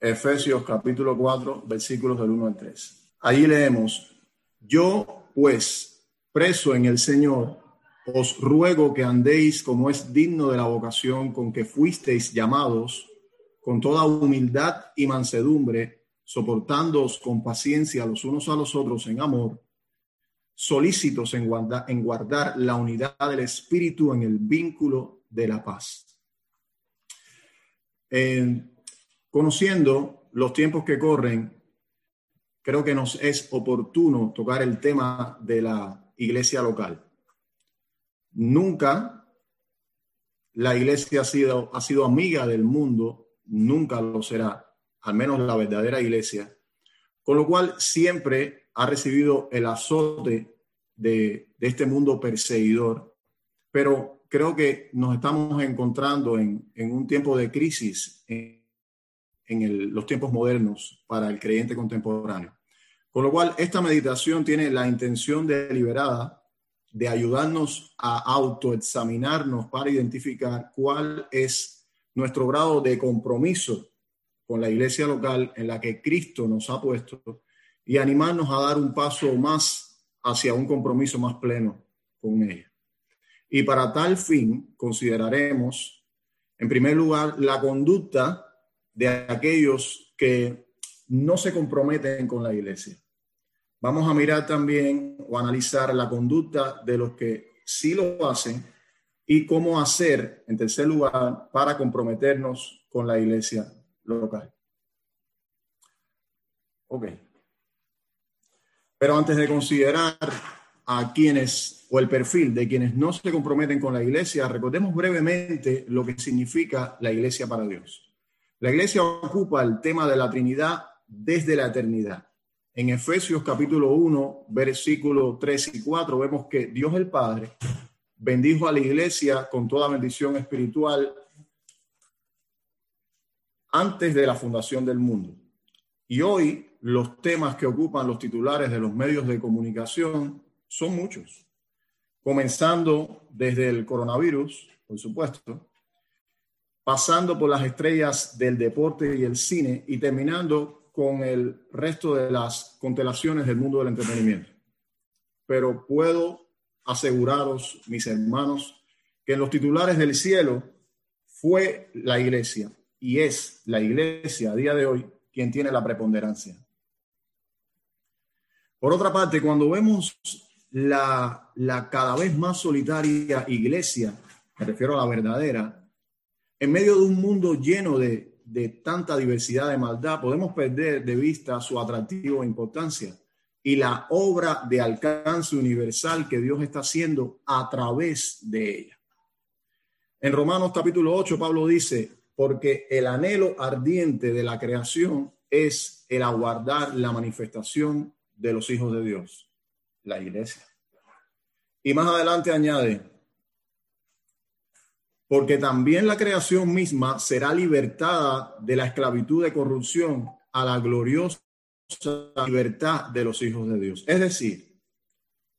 Efesios capítulo 4, versículos del 1 al 3. Allí leemos, yo pues, preso en el Señor, os ruego que andéis como es digno de la vocación con que fuisteis llamados, con toda humildad y mansedumbre, soportándoos con paciencia los unos a los otros en amor, solícitos en en guardar la unidad del Espíritu en el vínculo de la paz. Conociendo los tiempos que corren, creo que nos es oportuno tocar el tema de la iglesia local. Nunca la iglesia ha sido, ha sido amiga del mundo, nunca lo será, al menos la verdadera iglesia, con lo cual siempre ha recibido el azote de, este mundo perseguidor, pero creo que nos estamos encontrando en, un tiempo de crisis en los tiempos modernos para el creyente contemporáneo. Con lo cual, esta meditación tiene la intención deliberada de ayudarnos a autoexaminarnos para identificar cuál es nuestro grado de compromiso con la iglesia local en la que Cristo nos ha puesto y animarnos a dar un paso más hacia un compromiso más pleno con ella. Y para tal fin consideraremos, en primer lugar, la conducta de aquellos que no se comprometen con la iglesia. Vamos a mirar también o analizar la conducta de los que sí lo hacen y cómo hacer, en tercer lugar, para comprometernos con la iglesia local. Ok. Pero antes de considerar a quienes o el perfil de quienes no se comprometen con la iglesia, recordemos brevemente lo que significa la iglesia para Dios. La iglesia ocupa el tema de la Trinidad desde la eternidad. En Efesios capítulo 1, versículo 3 y 4, vemos que Dios el Padre bendijo a la iglesia con toda bendición espiritual antes de la fundación del mundo. Y hoy los temas que ocupan los titulares de los medios de comunicación son muchos, comenzando desde el coronavirus, por supuesto, pasando por las estrellas del deporte y el cine y terminando con el resto de las constelaciones del mundo del entretenimiento. Pero puedo aseguraros, mis hermanos, que en los titulares del cielo fue la iglesia y es la iglesia a día de hoy quien tiene la preponderancia. Por otra parte, cuando vemos la, la cada vez más solitaria iglesia, me refiero a la verdadera, en medio de un mundo lleno de, tanta diversidad de maldad, podemos perder de vista su atractivo e importancia y la obra de alcance universal que Dios está haciendo a través de ella. En Romanos capítulo 8, Pablo dice, porque el anhelo ardiente de la creación es el aguardar la manifestación de los hijos de Dios, la iglesia. Y más adelante añade, porque también la creación misma será libertada de la esclavitud de corrupción a la gloriosa libertad de los hijos de Dios. Es decir,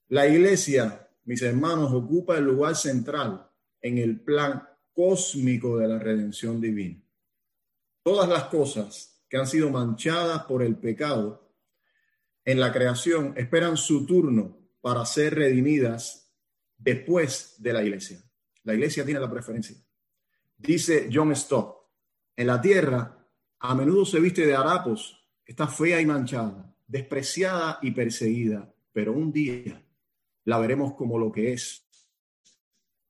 la iglesia, mis hermanos, ocupa el lugar central en el plan cósmico de la redención divina. Todas las cosas que han sido manchadas por el pecado en la creación esperan su turno para ser redimidas después de la iglesia. La iglesia tiene la preferencia. Dice John Stott, en la tierra a menudo se viste de harapos, está fea y manchada, despreciada y perseguida, pero un día la veremos como lo que es,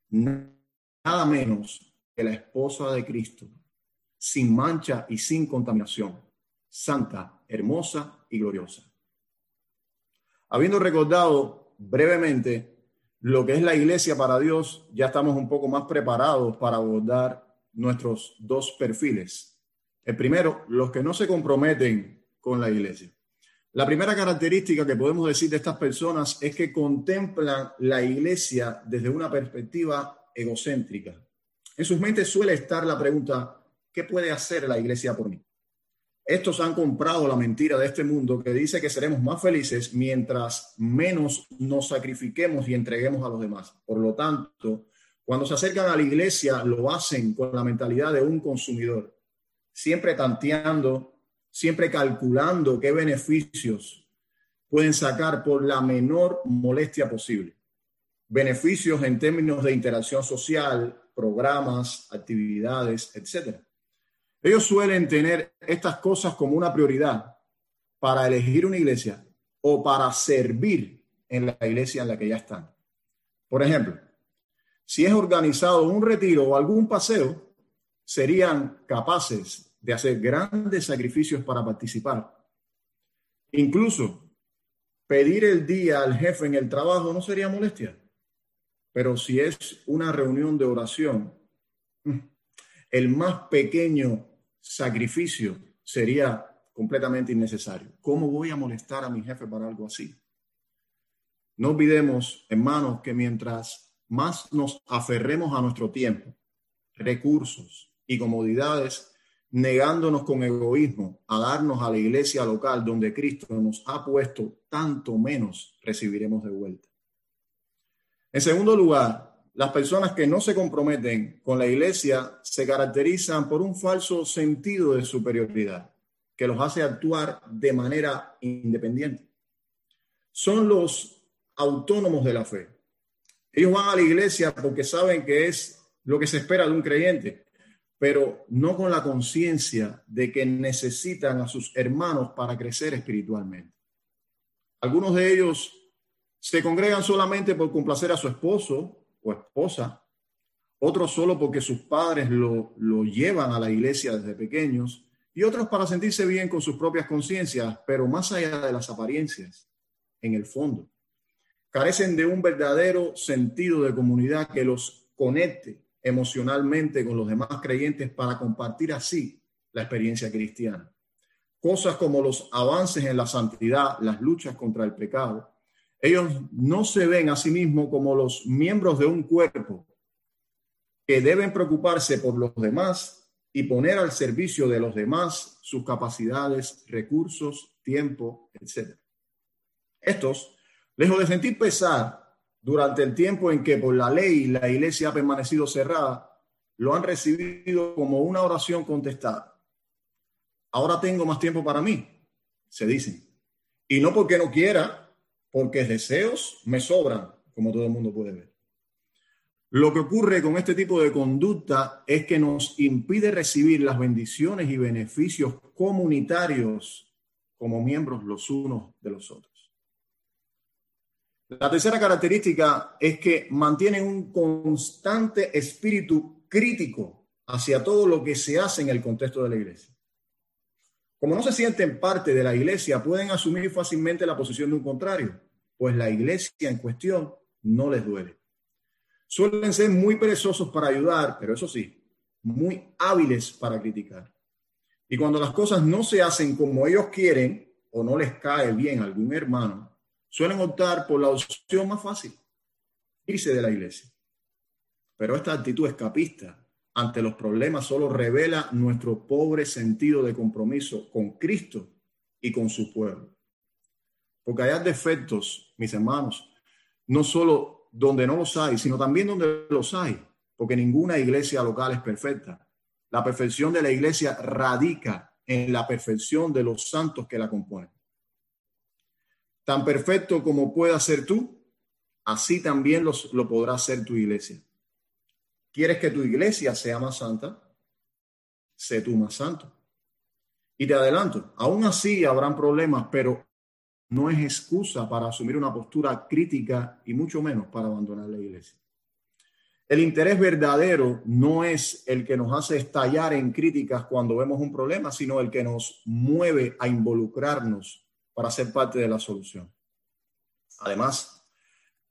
nada menos que la esposa de Cristo, sin mancha y sin contaminación, santa, hermosa y gloriosa. Habiendo recordado brevemente lo que es la iglesia para Dios, ya estamos un poco más preparados para abordar nuestros dos perfiles. El primero, los que no se comprometen con la iglesia. La primera característica que podemos decir de estas personas es que contemplan la iglesia desde una perspectiva egocéntrica. En sus mentes suele estar la pregunta, ¿qué puede hacer la iglesia por mí? Estos han comprado la mentira de este mundo que dice que seremos más felices mientras menos nos sacrifiquemos y entreguemos a los demás. Por lo tanto, cuando se acercan a la iglesia, lo hacen con la mentalidad de un consumidor, siempre tanteando siempre calculando qué beneficios pueden sacar por la menor molestia posible. Beneficios en términos de interacción social, programas, actividades, etc. Ellos suelen tener estas cosas como una prioridad para elegir una iglesia o para servir en la iglesia en la que ya están. Por ejemplo, si es organizado un retiro o algún paseo, serían capaces de hacer grandes sacrificios para participar. Incluso pedir el día al jefe en el trabajo no sería molestia. Pero si es una reunión de oración, el más pequeño sacrificio sería completamente innecesario. ¿Cómo voy a molestar a mi jefe para algo así? No olvidemos, hermanos, que mientras más nos aferremos a nuestro tiempo, recursos y comodidades, negándonos con egoísmo a darnos a la iglesia local donde Cristo nos ha puesto, tanto menos recibiremos de vuelta. En segundo lugar, las personas que no se comprometen con la iglesia se caracterizan por un falso sentido de superioridad que los hace actuar de manera independiente. Son los autónomos de la fe. Ellos van a la iglesia porque saben que es lo que se espera de un creyente, pero no con la conciencia de que necesitan a sus hermanos para crecer espiritualmente. Algunos de ellos se congregan solamente por complacer a su esposo o esposa, otros solo porque sus padres lo, lo llevan a la iglesia desde pequeños y otros para sentirse bien con sus propias conciencias, pero más allá de las apariencias, en el fondo. Carecen de un verdadero sentido de comunidad que los conecte emocionalmente con los demás creyentes para compartir así la experiencia cristiana. Cosas como los avances en la santidad, las luchas contra el pecado, ellos no se ven a sí mismos como los miembros de un cuerpo que deben preocuparse por los demás y poner al servicio de los demás sus capacidades, recursos, tiempo, etc. Estos, lejos de sentir pesar durante el tiempo en que por la ley la iglesia ha permanecido cerrada, lo han recibido como una oración contestada. Ahora tengo más tiempo para mí, se dicen. Y no porque no quiera, porque deseos me sobran, como todo el mundo puede ver. Lo que ocurre con este tipo de conducta es que nos impide recibir las bendiciones y beneficios comunitarios como miembros los unos de los otros. La tercera característica es que mantienen un constante espíritu crítico hacia todo lo que se hace en el contexto de la iglesia. Como no se sienten parte de la iglesia, pueden asumir fácilmente la posición de un contrario, pues la iglesia en cuestión no les duele. Suelen ser muy perezosos para ayudar, pero eso sí, muy hábiles para criticar. Y cuando las cosas no se hacen como ellos quieren o no les cae bien algún hermano, suelen optar por la opción más fácil, irse de la iglesia. Pero esta actitud escapista ante los problemas solo revela nuestro pobre sentido de compromiso con Cristo y con su pueblo. Porque hay defectos, mis hermanos, no solo donde no los hay, sino también donde los hay, porque ninguna iglesia local es perfecta. La perfección de la iglesia radica en la perfección de los santos que la componen. Tan perfecto como puedas ser tú, así también lo podrá ser tu iglesia. ¿Quieres que tu iglesia sea más santa? Sé tú más santo. Y te adelanto, aún así habrán problemas, pero no es excusa para asumir una postura crítica y mucho menos para abandonar la iglesia. El interés verdadero no es el que nos hace estallar en críticas cuando vemos un problema, sino el que nos mueve a involucrarnos para ser parte de la solución. Además,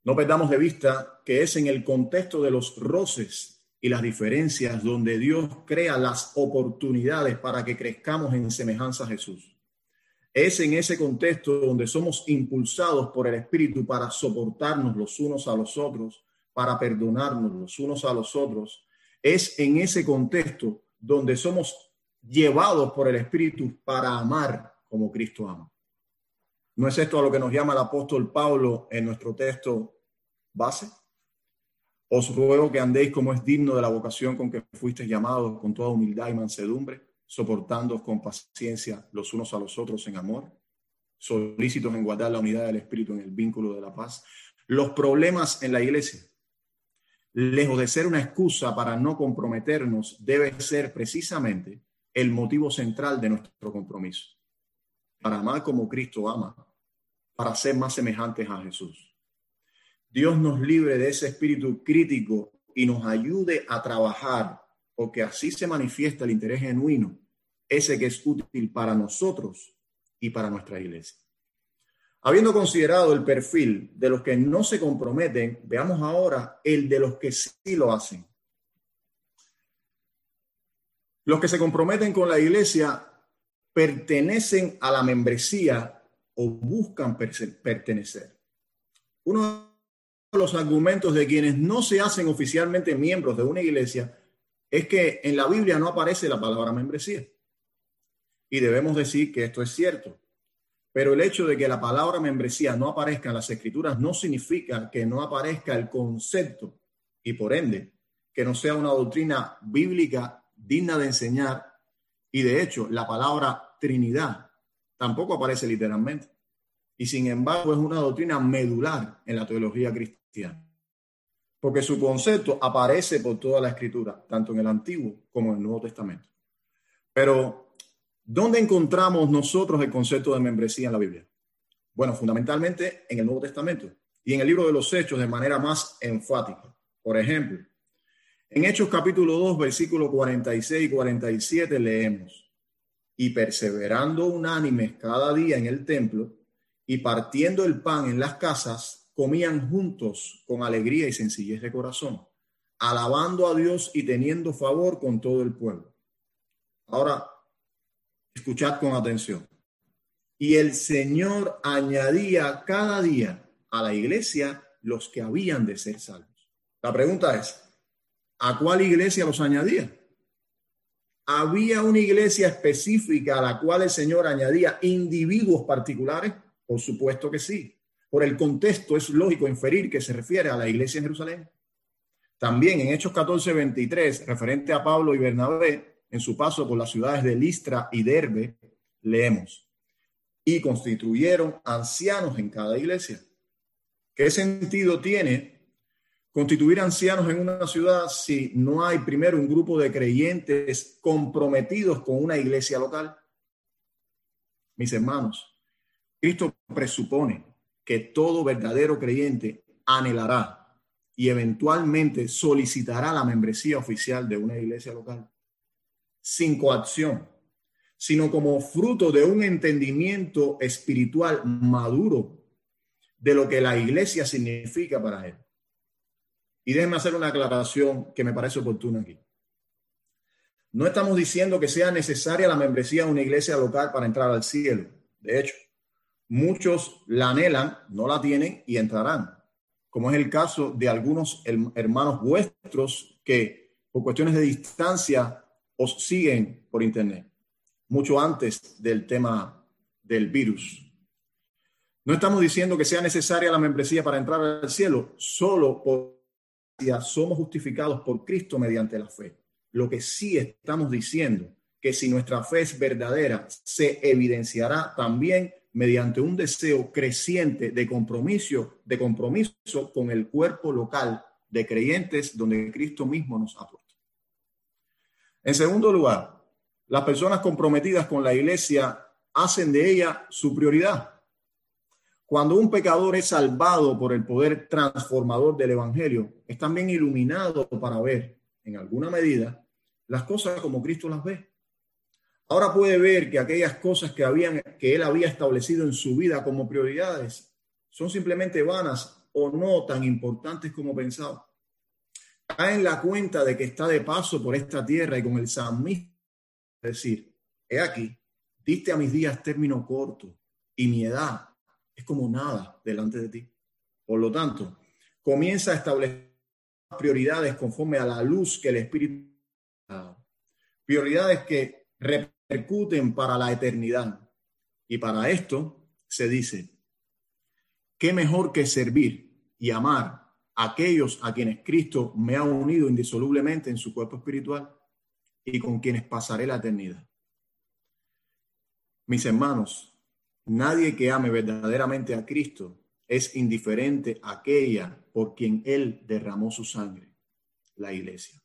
no perdamos de vista que es en el contexto de los roces y las diferencias donde Dios crea las oportunidades para que crezcamos en semejanza a Jesús. Es en ese contexto donde somos impulsados por el Espíritu para soportarnos los unos a los otros, para perdonarnos los unos a los otros. Es en ese contexto donde somos llevados por el Espíritu para amar como Cristo ama. ¿No es esto a lo que nos llama el apóstol Pablo en nuestro texto base? Os ruego que andéis como es digno de la vocación con que fuisteis llamados, con toda humildad y mansedumbre, soportando con paciencia los unos a los otros en amor, solícitos en guardar la unidad del Espíritu en el vínculo de la paz. Los problemas en la iglesia, lejos de ser una excusa para no comprometernos, debe ser precisamente el motivo central de nuestro compromiso. Para amar como Cristo ama, para ser más semejantes a Jesús. Dios nos libre de ese espíritu crítico y nos ayude a trabajar, porque así se manifiesta el interés genuino, ese que es útil para nosotros y para nuestra iglesia. Habiendo considerado el perfil de los que no se comprometen, veamos ahora el de los que sí lo hacen. Los que se comprometen con la iglesia pertenecen a la membresía o buscan pertenecer. Uno los argumentos de quienes no se hacen oficialmente miembros de una iglesia es que en la Biblia no aparece la palabra membresía. Y debemos decir que esto es cierto. Pero el hecho de que la palabra membresía no aparezca en las escrituras no significa que no aparezca el concepto y por ende que no sea una doctrina bíblica digna de enseñar. Y de hecho, la palabra Trinidad tampoco aparece literalmente. Y sin embargo, es una doctrina medular en la teología cristiana. Porque su concepto aparece por toda la escritura, tanto en el Antiguo como en el Nuevo Testamento. Pero ¿Dónde encontramos nosotros el concepto de membresía en la Biblia? Bueno, fundamentalmente en el Nuevo Testamento y en el libro de los Hechos de manera más enfática. Por ejemplo, en Hechos capítulo 2, versículos 46 y 47 leemos, y perseverando unánimes cada día en el templo y partiendo el pan en las casas, comían juntos con alegría y sencillez de corazón, alabando a Dios y teniendo favor con todo el pueblo. Ahora, Escuchad con atención. Y el Señor añadía cada día a la iglesia los que habían de ser salvos. La pregunta es, ¿a cuál iglesia los añadía? ¿Había una iglesia específica a la cual el Señor añadía individuos particulares? Por supuesto que sí. Por el contexto es lógico inferir que se refiere a la iglesia en Jerusalén. También en Hechos 14, 23, referente a Pablo y Bernabé, en su paso por las ciudades de Listra y Derbe, leemos, y constituyeron ancianos en cada iglesia. ¿Qué sentido tiene constituir ancianos en una ciudad si no hay primero un grupo de creyentes comprometidos con una iglesia local? Mis hermanos, Cristo presupone que todo verdadero creyente anhelará y eventualmente solicitará la membresía oficial de una iglesia local sin coacción, sino como fruto de un entendimiento espiritual maduro de lo que la iglesia significa para él. Y déjenme hacer una aclaración que me parece oportuna aquí. No estamos diciendo que sea necesaria la membresía de una iglesia local para entrar al cielo. De hecho, muchos la anhelan, no la tienen y entrarán, como es el caso de algunos hermanos vuestros que por cuestiones de distancia os siguen por Internet, mucho antes del tema del virus. No estamos diciendo que sea necesaria la membresía para entrar al cielo, solo por somos justificados por Cristo mediante la fe. Lo que sí estamos diciendo que si nuestra fe es verdadera, se evidenciará también mediante un deseo creciente de compromiso, de compromiso con el cuerpo local de creyentes donde Cristo mismo nos ha puesto. En segundo lugar, las personas comprometidas con la iglesia hacen de ella su prioridad. Cuando un pecador es salvado por el poder transformador del Evangelio, es también iluminado para ver, en alguna medida, las cosas como Cristo las ve. Ahora puede ver que aquellas cosas que, habían, que él había establecido en su vida como prioridades son simplemente vanas o no tan importantes como pensaba cae en la cuenta de que está de paso por esta tierra y con el salmista decir, he aquí, diste a mis días término corto y mi edad es como nada delante de ti. Por lo tanto, comienza a establecer prioridades conforme a la luz que el Espíritu Prioridades que repercuten para la eternidad. Y para esto se dice, ¿qué mejor que servir y amar aquellos a quienes Cristo me ha unido indisolublemente en su cuerpo espiritual y con quienes pasaré la eternidad. Mis hermanos, nadie que ame verdaderamente a Cristo es indiferente a aquella por quien Él derramó su sangre, la iglesia.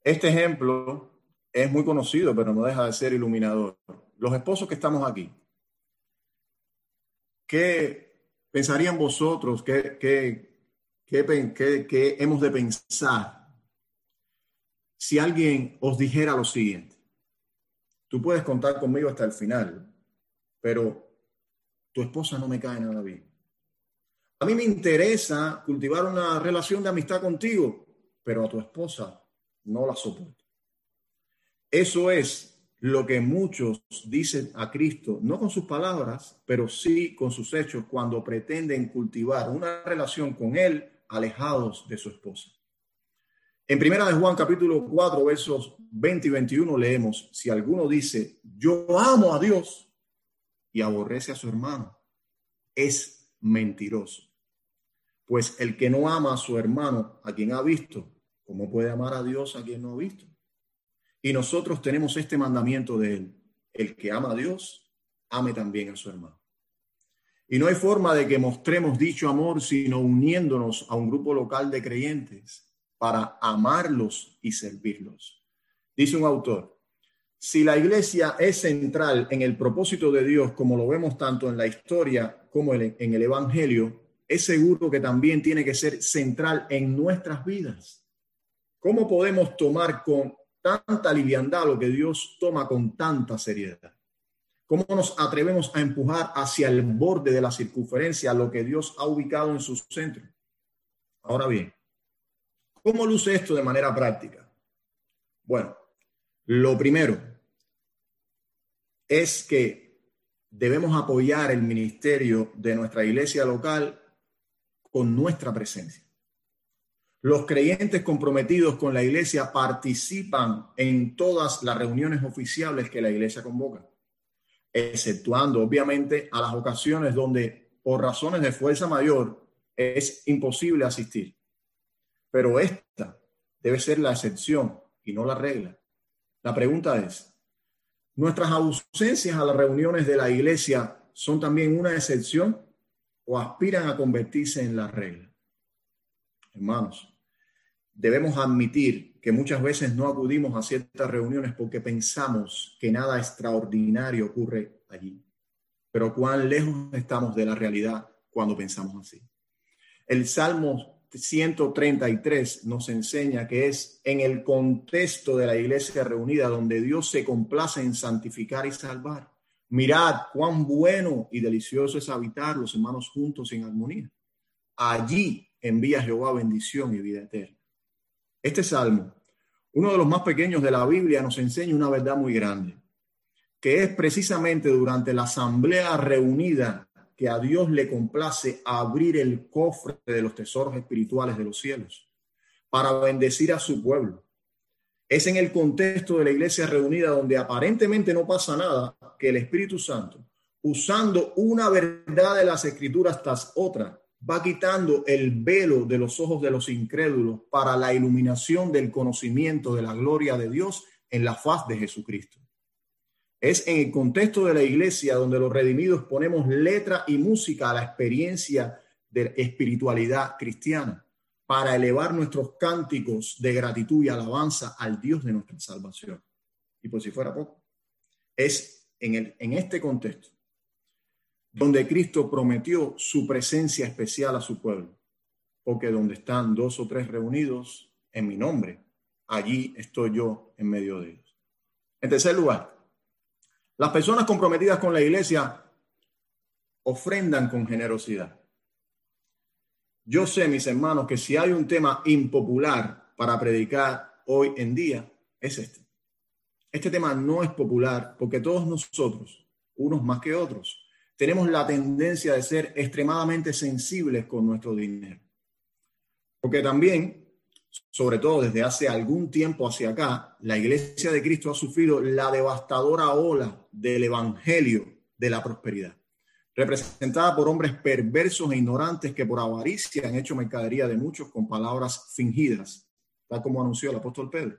Este ejemplo es muy conocido, pero no deja de ser iluminador. Los esposos que estamos aquí, ¿qué pensarían vosotros? ¿Qué, qué hemos de pensar si alguien os dijera lo siguiente? Tú puedes contar conmigo hasta el final, pero tu esposa no me cae nada bien. A mí me interesa cultivar una relación de amistad contigo, pero a tu esposa no la soporto. Eso es lo que muchos dicen a Cristo, no con sus palabras, pero sí con sus hechos, cuando pretenden cultivar una relación con Él alejados de su esposa. En primera de Juan capítulo 4 versos 20 y 21 leemos, si alguno dice, yo amo a Dios y aborrece a su hermano, es mentiroso. Pues el que no ama a su hermano, a quien ha visto, ¿cómo puede amar a Dios a quien no ha visto? Y nosotros tenemos este mandamiento de él, el que ama a Dios, ame también a su hermano. Y no hay forma de que mostremos dicho amor sino uniéndonos a un grupo local de creyentes para amarlos y servirlos. Dice un autor, si la iglesia es central en el propósito de Dios, como lo vemos tanto en la historia como en el Evangelio, es seguro que también tiene que ser central en nuestras vidas. ¿Cómo podemos tomar con tanta liviandad lo que Dios toma con tanta seriedad? ¿Cómo nos atrevemos a empujar hacia el borde de la circunferencia lo que Dios ha ubicado en su centro? Ahora bien, ¿Cómo luce esto de manera práctica? Bueno, lo primero es que debemos apoyar el ministerio de nuestra iglesia local con nuestra presencia. Los creyentes comprometidos con la iglesia participan en todas las reuniones oficiales que la iglesia convoca, exceptuando obviamente a las ocasiones donde por razones de fuerza mayor es imposible asistir. Pero esta debe ser la excepción y no la regla. La pregunta es, ¿nuestras ausencias a las reuniones de la iglesia son también una excepción o aspiran a convertirse en la regla? Hermanos, debemos admitir que muchas veces no acudimos a ciertas reuniones porque pensamos que nada extraordinario ocurre allí. Pero cuán lejos estamos de la realidad cuando pensamos así. El Salmo 133 nos enseña que es en el contexto de la iglesia reunida donde Dios se complace en santificar y salvar. Mirad cuán bueno y delicioso es habitar los hermanos juntos en armonía. Allí envía Jehová bendición y vida eterna. Este salmo, uno de los más pequeños de la Biblia, nos enseña una verdad muy grande, que es precisamente durante la asamblea reunida que a Dios le complace abrir el cofre de los tesoros espirituales de los cielos para bendecir a su pueblo. Es en el contexto de la iglesia reunida donde aparentemente no pasa nada que el Espíritu Santo, usando una verdad de las escrituras tras otra, va quitando el velo de los ojos de los incrédulos para la iluminación del conocimiento de la gloria de Dios en la faz de Jesucristo. Es en el contexto de la iglesia donde los redimidos ponemos letra y música a la experiencia de espiritualidad cristiana para elevar nuestros cánticos de gratitud y alabanza al Dios de nuestra salvación. Y por si fuera poco, es en, el, en este contexto donde Cristo prometió su presencia especial a su pueblo, porque donde están dos o tres reunidos en mi nombre, allí estoy yo en medio de ellos. En tercer lugar, las personas comprometidas con la iglesia ofrendan con generosidad. Yo sé, mis hermanos, que si hay un tema impopular para predicar hoy en día, es este. Este tema no es popular porque todos nosotros, unos más que otros, tenemos la tendencia de ser extremadamente sensibles con nuestro dinero. Porque también sobre todo desde hace algún tiempo hacia acá, la Iglesia de Cristo ha sufrido la devastadora ola del Evangelio de la prosperidad, representada por hombres perversos e ignorantes que por avaricia han hecho mercadería de muchos con palabras fingidas, tal como anunció el apóstol Pedro.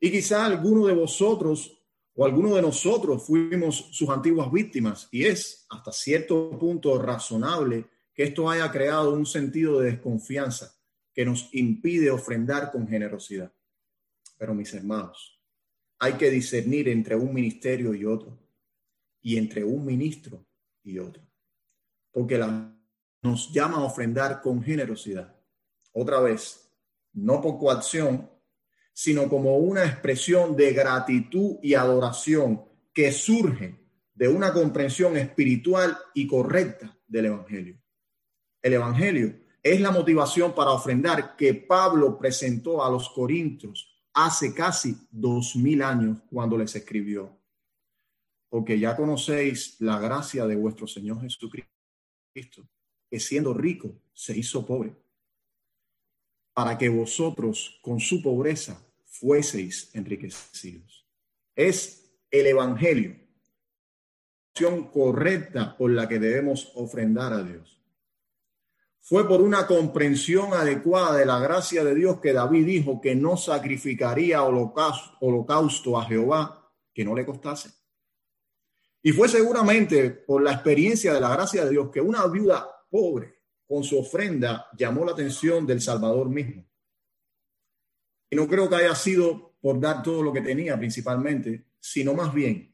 Y quizá alguno de vosotros o alguno de nosotros fuimos sus antiguas víctimas y es hasta cierto punto razonable que esto haya creado un sentido de desconfianza que nos impide ofrendar con generosidad. Pero mis hermanos, hay que discernir entre un ministerio y otro y entre un ministro y otro, porque la, nos llama a ofrendar con generosidad. Otra vez, no por coacción, sino como una expresión de gratitud y adoración que surge de una comprensión espiritual y correcta del Evangelio. El Evangelio es la motivación para ofrendar que Pablo presentó a los Corintios hace casi dos mil años cuando les escribió. Porque ya conocéis la gracia de vuestro Señor Jesucristo, que siendo rico se hizo pobre para que vosotros con su pobreza fueseis enriquecidos. Es el Evangelio, la opción correcta por la que debemos ofrendar a Dios. Fue por una comprensión adecuada de la gracia de Dios que David dijo que no sacrificaría holocausto a Jehová que no le costase. Y fue seguramente por la experiencia de la gracia de Dios que una viuda pobre con su ofrenda llamó la atención del Salvador mismo. Y no creo que haya sido por dar todo lo que tenía principalmente, sino más bien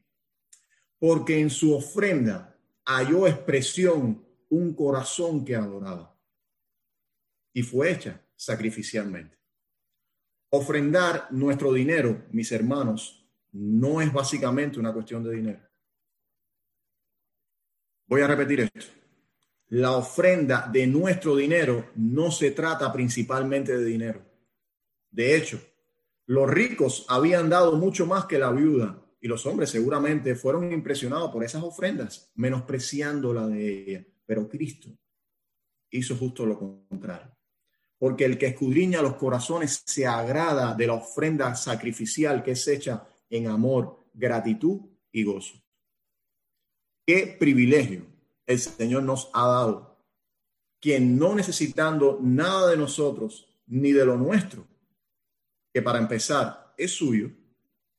porque en su ofrenda halló expresión un corazón que adoraba. Y fue hecha sacrificialmente. Ofrendar nuestro dinero, mis hermanos, no es básicamente una cuestión de dinero. Voy a repetir esto la ofrenda de nuestro dinero no se trata principalmente de dinero. De hecho, los ricos habían dado mucho más que la viuda y los hombres seguramente fueron impresionados por esas ofrendas, menospreciando la de ella. Pero Cristo hizo justo lo contrario. Porque el que escudriña los corazones se agrada de la ofrenda sacrificial que es hecha en amor, gratitud y gozo. Qué privilegio el Señor nos ha dado, quien no necesitando nada de nosotros ni de lo nuestro, que para empezar es suyo,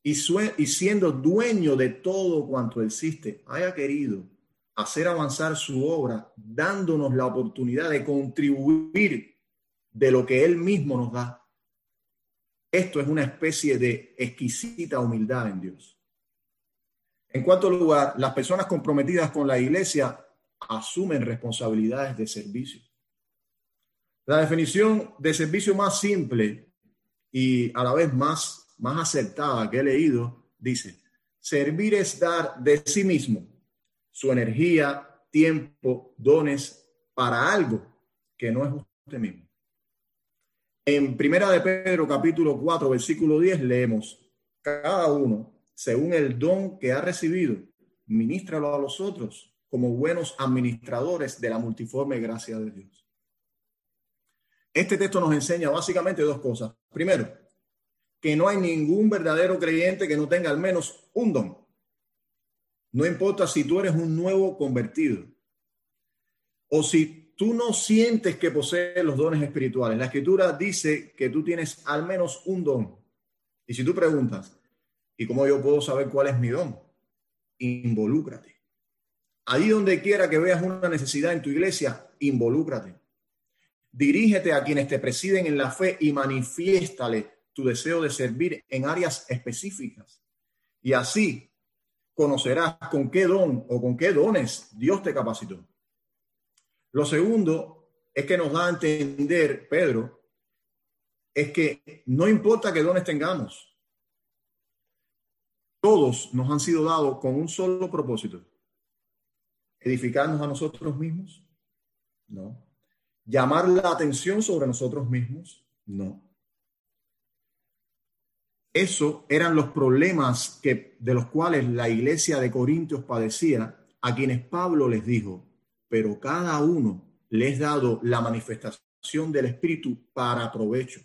y, y siendo dueño de todo cuanto existe, haya querido hacer avanzar su obra, dándonos la oportunidad de contribuir de lo que Él mismo nos da. Esto es una especie de exquisita humildad en Dios. En cuarto lugar, las personas comprometidas con la iglesia asumen responsabilidades de servicio. La definición de servicio más simple y a la vez más, más acertada que he leído dice, servir es dar de sí mismo su energía, tiempo, dones para algo que no es usted mismo. En Primera de Pedro capítulo 4 versículo 10 leemos, cada uno, según el don que ha recibido, ministralo a los otros como buenos administradores de la multiforme gracia de Dios. Este texto nos enseña básicamente dos cosas. Primero, que no hay ningún verdadero creyente que no tenga al menos un don. No importa si tú eres un nuevo convertido o si tú no sientes que posees los dones espirituales. La escritura dice que tú tienes al menos un don. Y si tú preguntas, ¿y cómo yo puedo saber cuál es mi don? Involúcrate. Ahí donde quiera que veas una necesidad en tu iglesia, involúcrate. Dirígete a quienes te presiden en la fe y manifiéstale tu deseo de servir en áreas específicas. Y así conocerás con qué don o con qué dones Dios te capacitó. Lo segundo es que nos da a entender, Pedro, es que no importa qué dones tengamos, todos nos han sido dados con un solo propósito, edificarnos a nosotros mismos? No. ¿Llamar la atención sobre nosotros mismos? No. Eso eran los problemas que, de los cuales la iglesia de Corintios padecía, a quienes Pablo les dijo, pero cada uno les dado la manifestación del Espíritu para provecho.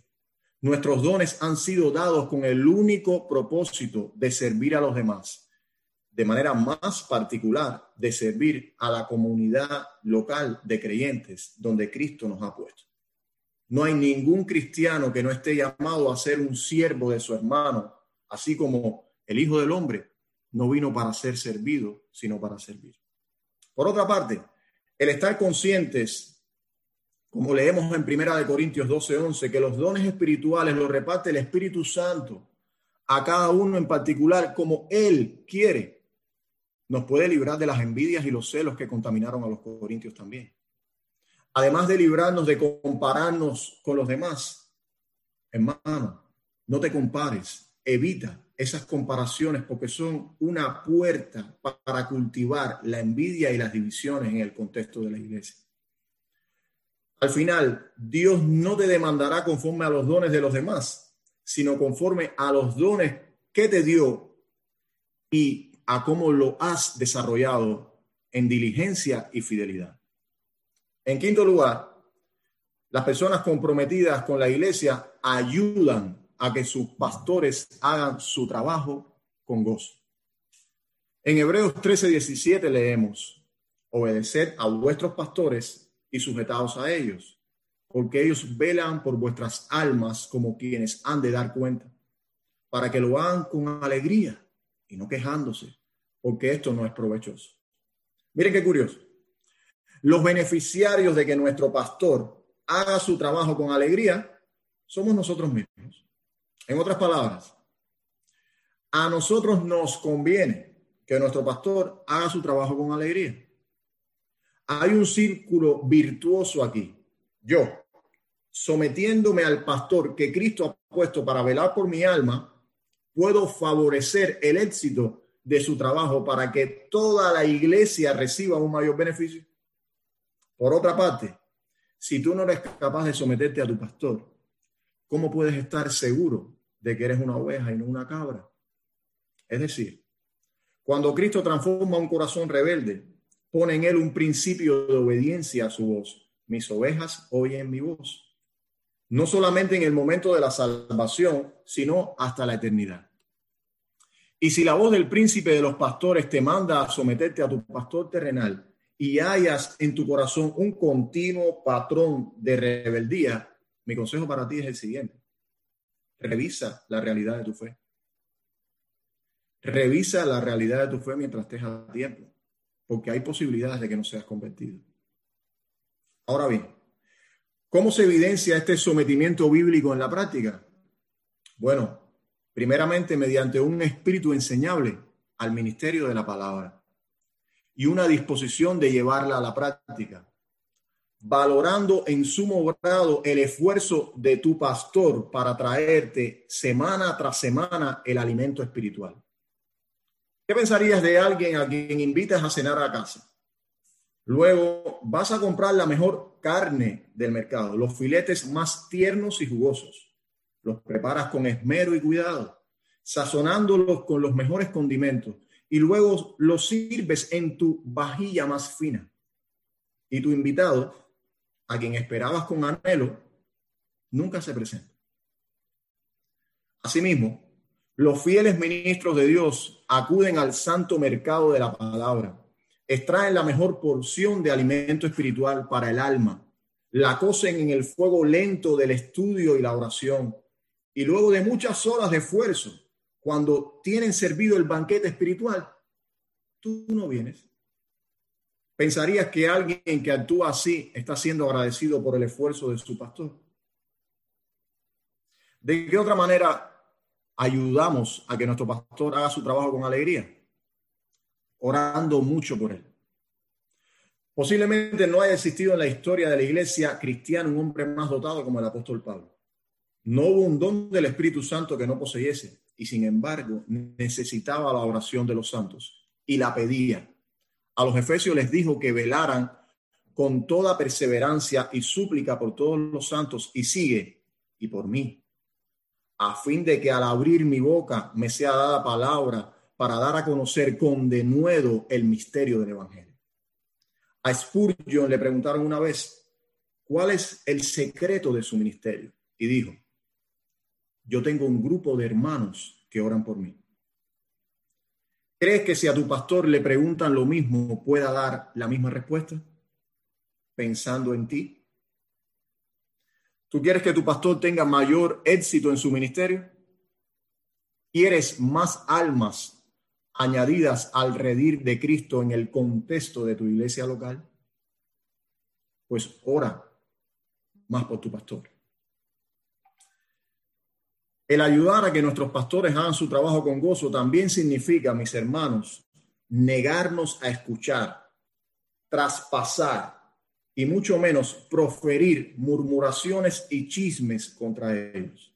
Nuestros dones han sido dados con el único propósito de servir a los demás de manera más particular de servir a la comunidad local de creyentes donde Cristo nos ha puesto. No hay ningún cristiano que no esté llamado a ser un siervo de su hermano, así como el Hijo del Hombre no vino para ser servido, sino para servir. Por otra parte, el estar conscientes, como leemos en Primera de Corintios 12, 11, que los dones espirituales los reparte el Espíritu Santo a cada uno en particular como Él quiere, nos puede librar de las envidias y los celos que contaminaron a los corintios también. Además de librarnos de compararnos con los demás, hermano, no te compares, evita esas comparaciones porque son una puerta para cultivar la envidia y las divisiones en el contexto de la iglesia. Al final, Dios no te demandará conforme a los dones de los demás, sino conforme a los dones que te dio y a cómo lo has desarrollado en diligencia y fidelidad. En quinto lugar, las personas comprometidas con la iglesia ayudan a que sus pastores hagan su trabajo con gozo. En Hebreos 13, 17 leemos, obedeced a vuestros pastores y sujetados a ellos, porque ellos velan por vuestras almas como quienes han de dar cuenta, para que lo hagan con alegría y no quejándose, porque esto no es provechoso. Miren qué curioso. Los beneficiarios de que nuestro pastor haga su trabajo con alegría somos nosotros mismos. En otras palabras, a nosotros nos conviene que nuestro pastor haga su trabajo con alegría. Hay un círculo virtuoso aquí. Yo, sometiéndome al pastor que Cristo ha puesto para velar por mi alma, puedo favorecer el éxito de su trabajo para que toda la iglesia reciba un mayor beneficio. Por otra parte, si tú no eres capaz de someterte a tu pastor, ¿cómo puedes estar seguro de que eres una oveja y no una cabra? Es decir, cuando Cristo transforma un corazón rebelde, pone en él un principio de obediencia a su voz. Mis ovejas oyen mi voz. No solamente en el momento de la salvación, sino hasta la eternidad. Y si la voz del príncipe de los pastores te manda a someterte a tu pastor terrenal y hayas en tu corazón un continuo patrón de rebeldía, mi consejo para ti es el siguiente. Revisa la realidad de tu fe. Revisa la realidad de tu fe mientras estés a tiempo, porque hay posibilidades de que no seas convertido. Ahora bien, ¿cómo se evidencia este sometimiento bíblico en la práctica? Bueno, primeramente mediante un espíritu enseñable al ministerio de la palabra y una disposición de llevarla a la práctica valorando en sumo grado el esfuerzo de tu pastor para traerte semana tras semana el alimento espiritual. ¿Qué pensarías de alguien a quien invitas a cenar a casa? Luego vas a comprar la mejor carne del mercado, los filetes más tiernos y jugosos. Los preparas con esmero y cuidado, sazonándolos con los mejores condimentos y luego los sirves en tu vajilla más fina. Y tu invitado a quien esperabas con anhelo, nunca se presenta. Asimismo, los fieles ministros de Dios acuden al santo mercado de la palabra, extraen la mejor porción de alimento espiritual para el alma, la cocen en el fuego lento del estudio y la oración, y luego de muchas horas de esfuerzo, cuando tienen servido el banquete espiritual, tú no vienes. ¿Pensarías que alguien que actúa así está siendo agradecido por el esfuerzo de su pastor? ¿De qué otra manera ayudamos a que nuestro pastor haga su trabajo con alegría? Orando mucho por él. Posiblemente no haya existido en la historia de la iglesia cristiana un hombre más dotado como el apóstol Pablo. No hubo un don del Espíritu Santo que no poseyese y sin embargo necesitaba la oración de los santos y la pedía a los efesios les dijo que velaran con toda perseverancia y súplica por todos los santos y sigue y por mí, a fin de que al abrir mi boca me sea dada palabra para dar a conocer con denuedo el misterio del Evangelio. A Spurgeon le preguntaron una vez, ¿cuál es el secreto de su ministerio? Y dijo, yo tengo un grupo de hermanos que oran por mí. ¿Crees que si a tu pastor le preguntan lo mismo pueda dar la misma respuesta? Pensando en ti. ¿Tú quieres que tu pastor tenga mayor éxito en su ministerio? ¿Quieres más almas añadidas al redir de Cristo en el contexto de tu iglesia local? Pues ora más por tu pastor. El ayudar a que nuestros pastores hagan su trabajo con gozo también significa, mis hermanos, negarnos a escuchar, traspasar y mucho menos proferir murmuraciones y chismes contra ellos.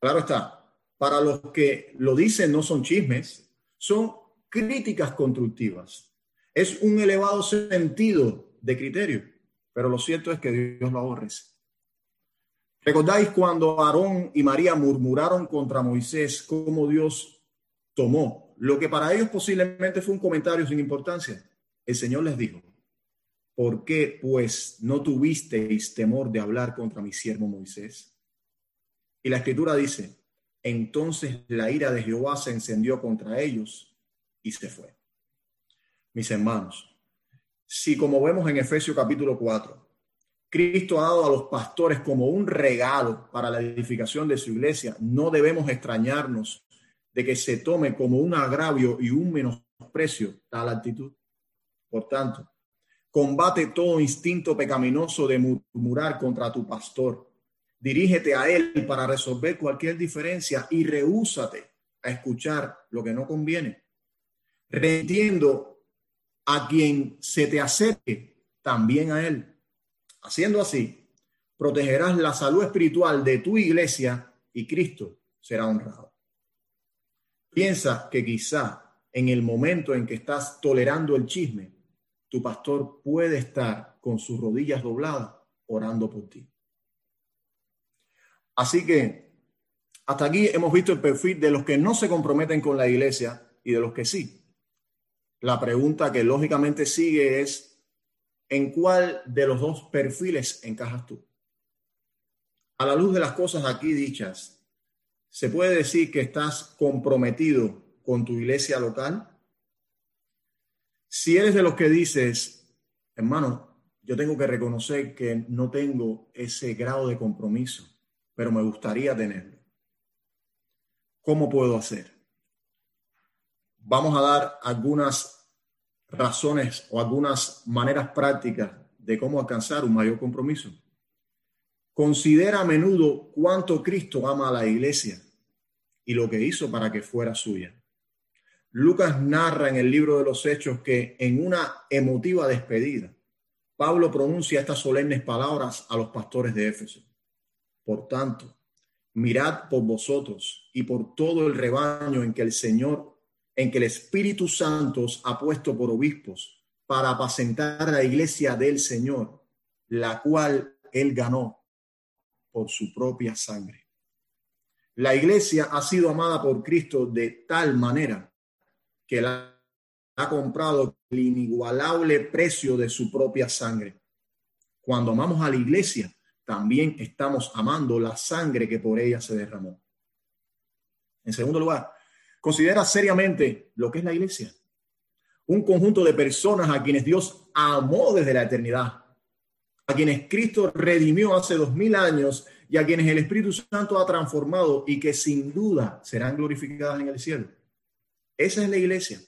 Claro está, para los que lo dicen no son chismes, son críticas constructivas. Es un elevado sentido de criterio, pero lo cierto es que Dios lo aborrece. ¿Recordáis cuando Aarón y María murmuraron contra Moisés cómo Dios tomó lo que para ellos posiblemente fue un comentario sin importancia? El Señor les dijo, ¿por qué pues no tuvisteis temor de hablar contra mi siervo Moisés? Y la escritura dice, entonces la ira de Jehová se encendió contra ellos y se fue. Mis hermanos, si como vemos en Efesios capítulo 4, Cristo ha dado a los pastores como un regalo para la edificación de su iglesia. No debemos extrañarnos de que se tome como un agravio y un menosprecio tal actitud. Por tanto, combate todo instinto pecaminoso de murmurar contra tu pastor. Dirígete a él para resolver cualquier diferencia y rehúsate a escuchar lo que no conviene. Rentiendo a quien se te acerque, también a él Haciendo así, protegerás la salud espiritual de tu iglesia y Cristo será honrado. Piensa que quizá en el momento en que estás tolerando el chisme, tu pastor puede estar con sus rodillas dobladas orando por ti. Así que hasta aquí hemos visto el perfil de los que no se comprometen con la iglesia y de los que sí. La pregunta que lógicamente sigue es, ¿en cuál de los dos perfiles encajas tú? A la luz de las cosas aquí dichas, ¿se puede decir que estás comprometido con tu iglesia local? Si eres de los que dices, hermano, yo tengo que reconocer que no tengo ese grado de compromiso, pero me gustaría tenerlo. ¿Cómo puedo hacer? Vamos a dar algunas razones o algunas maneras prácticas de cómo alcanzar un mayor compromiso. Considera a menudo cuánto Cristo ama a la iglesia y lo que hizo para que fuera suya. Lucas narra en el libro de los Hechos que en una emotiva despedida, Pablo pronuncia estas solemnes palabras a los pastores de Éfeso. Por tanto, mirad por vosotros y por todo el rebaño en que el Señor en que el Espíritu Santo ha puesto por obispos para apacentar la iglesia del Señor, la cual él ganó por su propia sangre. La iglesia ha sido amada por Cristo de tal manera que la ha comprado el inigualable precio de su propia sangre. Cuando amamos a la iglesia, también estamos amando la sangre que por ella se derramó. En segundo lugar, Considera seriamente lo que es la iglesia. Un conjunto de personas a quienes Dios amó desde la eternidad, a quienes Cristo redimió hace dos mil años y a quienes el Espíritu Santo ha transformado y que sin duda serán glorificadas en el cielo. Esa es la iglesia.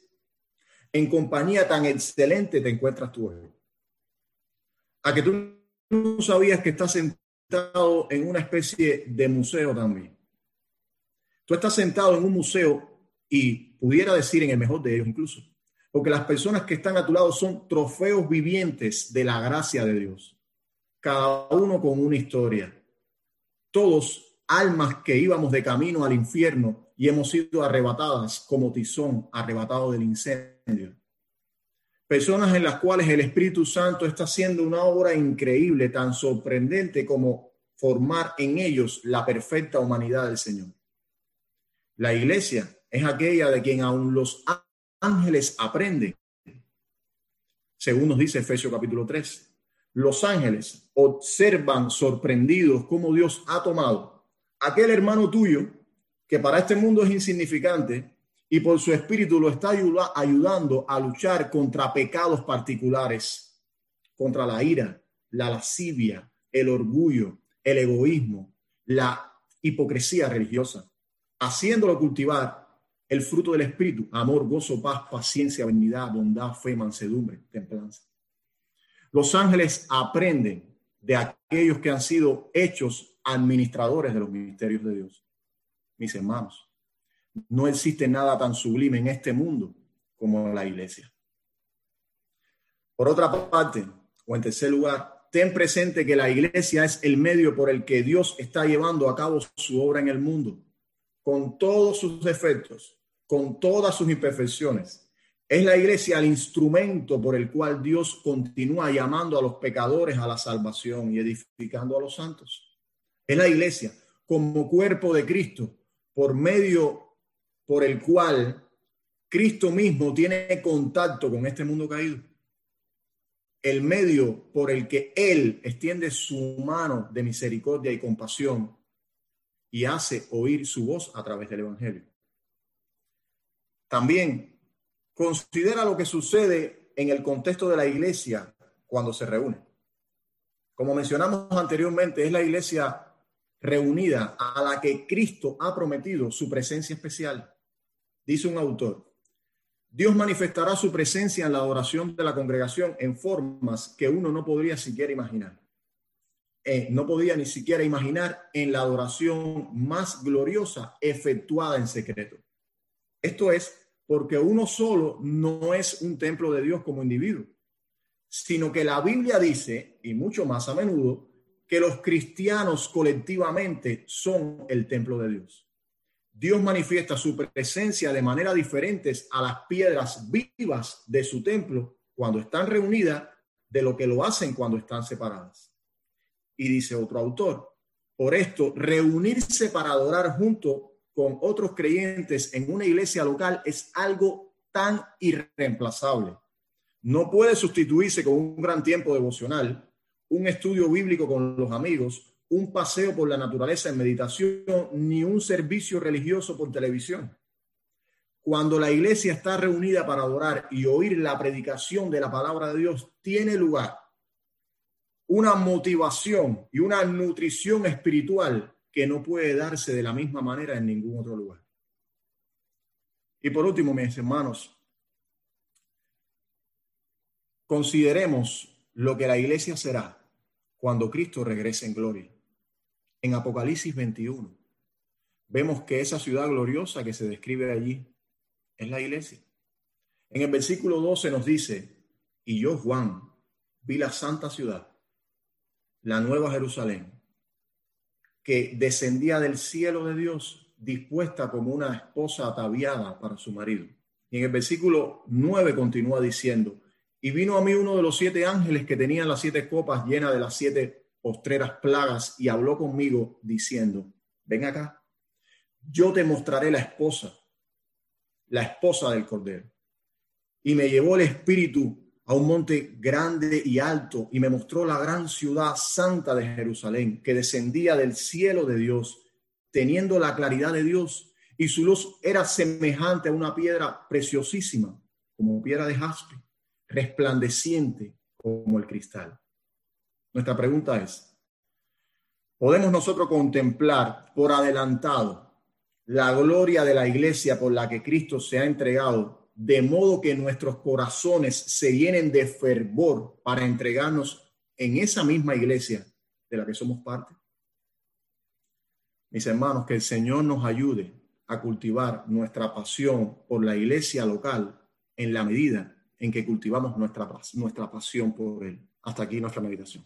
En compañía tan excelente te encuentras tú. A que tú no sabías que estás sentado en una especie de museo también. Tú estás sentado en un museo y pudiera decir en el mejor de ellos incluso, porque las personas que están a tu lado son trofeos vivientes de la gracia de Dios, cada uno con una historia, todos almas que íbamos de camino al infierno y hemos sido arrebatadas como tizón arrebatado del incendio. Personas en las cuales el Espíritu Santo está haciendo una obra increíble, tan sorprendente como formar en ellos la perfecta humanidad del Señor. La iglesia es aquella de quien aún los ángeles aprenden. Según nos dice Efesios capítulo 3, los ángeles observan sorprendidos cómo Dios ha tomado aquel hermano tuyo que para este mundo es insignificante y por su espíritu lo está ayudando a luchar contra pecados particulares, contra la ira, la lascivia, el orgullo, el egoísmo, la hipocresía religiosa, haciéndolo cultivar el fruto del Espíritu, amor, gozo, paz, paciencia, benignidad, bondad, fe, mansedumbre, templanza. Los ángeles aprenden de aquellos que han sido hechos administradores de los ministerios de Dios. Mis hermanos, no existe nada tan sublime en este mundo como la iglesia. Por otra parte, o en tercer lugar, ten presente que la iglesia es el medio por el que Dios está llevando a cabo su obra en el mundo con todos sus defectos, con todas sus imperfecciones. Es la iglesia el instrumento por el cual Dios continúa llamando a los pecadores a la salvación y edificando a los santos. Es la iglesia como cuerpo de Cristo, por medio por el cual Cristo mismo tiene contacto con este mundo caído. El medio por el que Él extiende su mano de misericordia y compasión y hace oír su voz a través del Evangelio. También considera lo que sucede en el contexto de la iglesia cuando se reúne. Como mencionamos anteriormente, es la iglesia reunida a la que Cristo ha prometido su presencia especial. Dice un autor, Dios manifestará su presencia en la adoración de la congregación en formas que uno no podría siquiera imaginar. Eh, no podía ni siquiera imaginar en la adoración más gloriosa efectuada en secreto. Esto es porque uno solo no es un templo de Dios como individuo, sino que la Biblia dice, y mucho más a menudo, que los cristianos colectivamente son el templo de Dios. Dios manifiesta su presencia de manera diferente a las piedras vivas de su templo cuando están reunidas de lo que lo hacen cuando están separadas. Y dice otro autor, por esto, reunirse para adorar junto con otros creyentes en una iglesia local es algo tan irreemplazable. No puede sustituirse con un gran tiempo devocional, un estudio bíblico con los amigos, un paseo por la naturaleza en meditación, ni un servicio religioso por televisión. Cuando la iglesia está reunida para adorar y oír la predicación de la palabra de Dios, tiene lugar una motivación y una nutrición espiritual que no puede darse de la misma manera en ningún otro lugar. Y por último, mis hermanos, consideremos lo que la iglesia será cuando Cristo regrese en gloria. En Apocalipsis 21 vemos que esa ciudad gloriosa que se describe allí es la iglesia. En el versículo 12 nos dice, y yo, Juan, vi la santa ciudad la nueva Jerusalén, que descendía del cielo de Dios, dispuesta como una esposa ataviada para su marido. Y en el versículo 9 continúa diciendo, y vino a mí uno de los siete ángeles que tenían las siete copas llenas de las siete postreras plagas y habló conmigo diciendo, ven acá, yo te mostraré la esposa, la esposa del Cordero. Y me llevó el espíritu a un monte grande y alto y me mostró la gran ciudad santa de Jerusalén que descendía del cielo de Dios, teniendo la claridad de Dios y su luz era semejante a una piedra preciosísima, como piedra de jaspe, resplandeciente como el cristal. Nuestra pregunta es, ¿podemos nosotros contemplar por adelantado la gloria de la iglesia por la que Cristo se ha entregado de modo que nuestros corazones se llenen de fervor para entregarnos en esa misma iglesia de la que somos parte? Mis hermanos, que el Señor nos ayude a cultivar nuestra pasión por la iglesia local en la medida en que cultivamos nuestra, nuestra pasión por Él. Hasta aquí nuestra meditación.